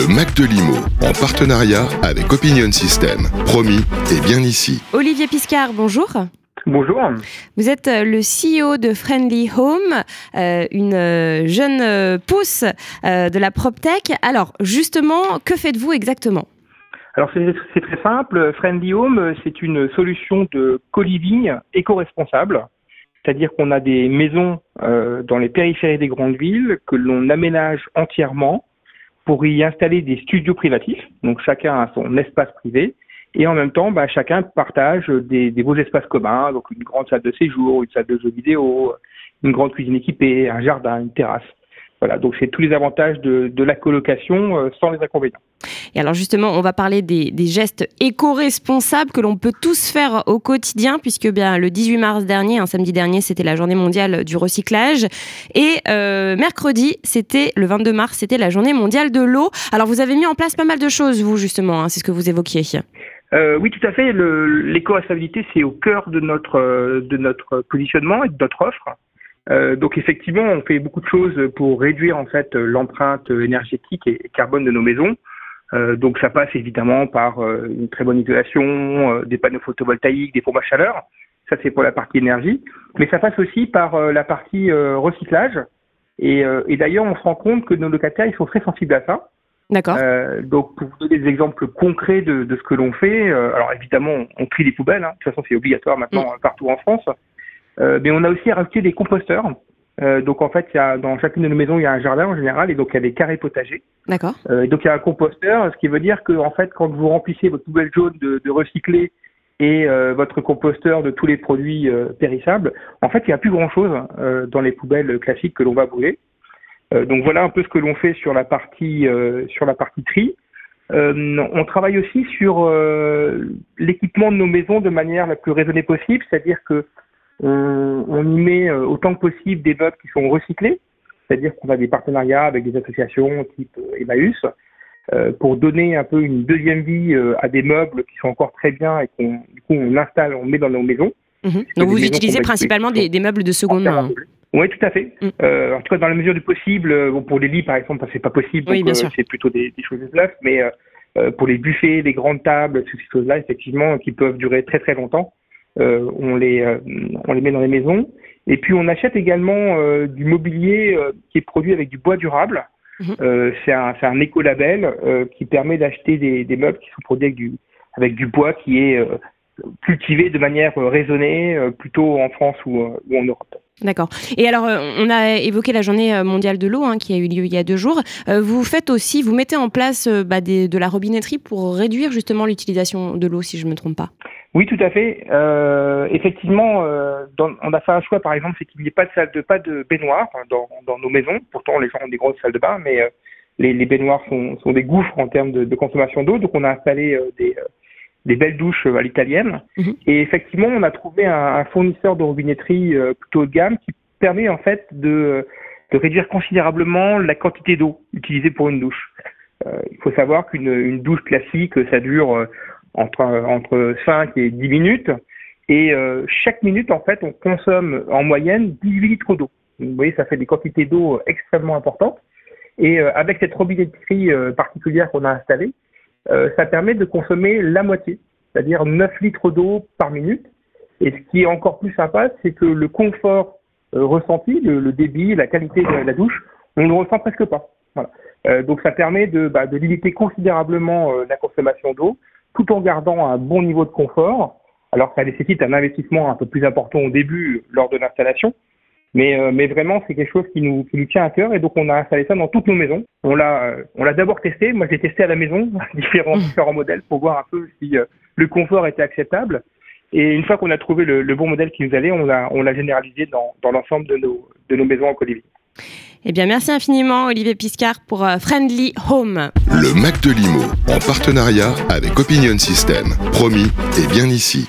Le Mac de Limo, en partenariat avec Opinion System. Promis, et bien ici. Olivier Piscard, bonjour. Bonjour. Vous êtes euh, le CEO de Friendly Home, euh, une euh, jeune pousse de la PropTech. Alors, justement, que faites-vous exactement? Alors c'est très simple. Friendly Home, c'est une solution de co-living éco-responsable. C'est-à-dire qu'on a des maisons dans les périphéries des grandes villes que l'on aménage entièrement pour y installer des studios privatifs. Donc chacun a son espace privé. Et en même temps, bah, chacun partage des, des beaux espaces communs, donc une grande salle de séjour, une salle de jeux vidéo, une grande cuisine équipée, un jardin, une terrasse. Voilà, donc c'est tous les avantages de, de la colocation euh, sans les inconvénients. Et alors justement, on va parler des, des gestes éco-responsables que l'on peut tous faire au quotidien, puisque bien le 18 mars dernier, un samedi dernier, c'était la journée mondiale du recyclage, et euh, mercredi, c'était le 22 mars, c'était la journée mondiale de l'eau. Alors vous avez mis en place pas mal de choses, vous justement, hein, c'est ce que vous évoquiez. Euh, oui, tout à fait. L'éco-responsabilité, c'est au cœur de notre euh, de notre positionnement et de notre offre. Euh, donc effectivement, on fait beaucoup de choses pour réduire en fait l'empreinte énergétique et carbone de nos maisons. Euh, donc ça passe évidemment par euh, une très bonne isolation, des panneaux photovoltaïques, des pompes à chaleur. Ça c'est pour la partie énergie, mais ça passe aussi par la partie recyclage. Et, et d'ailleurs, on se rend compte que nos locataires ils sont très sensibles à ça. D'accord. donc pour vous donner des exemples concrets de, de ce que l'on fait, alors évidemment on trie les poubelles. Hein. De toute façon c'est obligatoire maintenant mm. partout en France. Mais on a aussi rajouté des composteurs. Euh, donc en fait, il y a, dans chacune de nos maisons, il y a un jardin en général, et donc il y a des carrés potagers. D'accord. Euh, donc il y a un composteur, ce qui veut dire que en fait, quand vous remplissez votre poubelle jaune de, de recycler et euh, votre composteur de tous les produits euh, périssables, en fait, il n'y a plus grand-chose euh, dans les poubelles classiques que l'on va brûler. donc voilà un peu ce que l'on fait sur la partie sur la partie tri. on travaille aussi sur l'équipement de nos maisons de manière la plus raisonnée possible, c'est-à-dire que on, on, y met euh, autant que possible des meubles qui sont recyclés, c'est-à-dire qu'on a des partenariats avec des associations type euh, Emmaüs euh, pour donner un peu une deuxième vie à des meubles qui sont encore très bien et qu'on du coup on installe, on met dans nos maisons. Mhm. Donc vous utilisez principalement des, des, meubles de seconde main. Oui, tout à fait. Mm. Euh, en tout cas, dans la mesure du possible, bon, pour les lits, par exemple, c'est pas possible, oui, donc c'est plutôt des, des, choses neuf, mais euh, pour les buffets, les grandes tables, toutes ces choses-là, effectivement, qui peuvent durer très très longtemps, on, les, euh, on les met dans les maisons. Et puis on achète également euh, du mobilier qui est produit avec du bois durable. Mhm. c'est un, un écolabel qui permet d'acheter des, des, meubles qui sont produits avec du, avec du bois qui est cultivé de manière raisonnée, plutôt en France ou, ou en Europe. D'accord. Et alors, euh, on a évoqué la journée euh, mondiale de l'eau hein, qui a eu lieu il y a deux jours. Euh, vous faites aussi, vous mettez en place bah, des, de la robinetterie pour réduire justement l'utilisation de l'eau, si je ne me trompe pas. Oui, tout à fait. Euh, effectivement, dans, on a fait un choix, par exemple, c'est qu'il n'y ait pas de salle de pas de baignoire dans, dans, nos maisons. Pourtant, les gens ont des grosses salles de bain, mais les, les, baignoires sont, sont, des gouffres en termes de, de consommation d'eau. Donc, on a installé des des belles douches à l'italienne. Mhm. Et effectivement, on a trouvé un, un fournisseur de robinetterie euh, plutôt haut de gamme qui permet en fait de, de réduire considérablement la quantité d'eau utilisée pour une douche. Euh, il faut savoir qu'une une douche classique, ça dure euh, entre, entre 5 et 10 minutes. Et euh, chaque minute, en fait, on consomme en moyenne 18 litres d'eau. Vous voyez, ça fait des quantités d'eau extrêmement importantes. Et avec cette robinetterie particulière qu'on a installée, euh, ça permet de consommer la moitié, c'est-à-dire 9 litres d'eau par minute. Et ce qui est encore plus sympa, c'est que le confort euh, ressenti, le, débit, la qualité de la douche, on ne le ressent presque pas. Euh, donc ça permet de, bah, de limiter considérablement la consommation d'eau, tout en gardant un bon niveau de confort. Alors ça nécessite un investissement un peu plus important au début lors de l'installation, mais, euh, mais vraiment, c'est quelque chose qui nous, qui nous tient à cœur et donc on a installé ça dans toutes nos maisons. On l'a, euh, on l'a d'abord testé. Moi, j'ai testé à la maison différents, mmh. différents modèles pour voir un peu si euh, le confort était acceptable. Et une fois qu'on a trouvé le, le, bon modèle qui nous allait, on l'a, on l'a généralisé dans, dans l'ensemble de nos, de nos maisons en Colivier. Eh bien, merci infiniment, Olivier Piscard, pour Friendly Home. Le Mac de Limo, en partenariat avec Opinion System. Promis, et bien ici.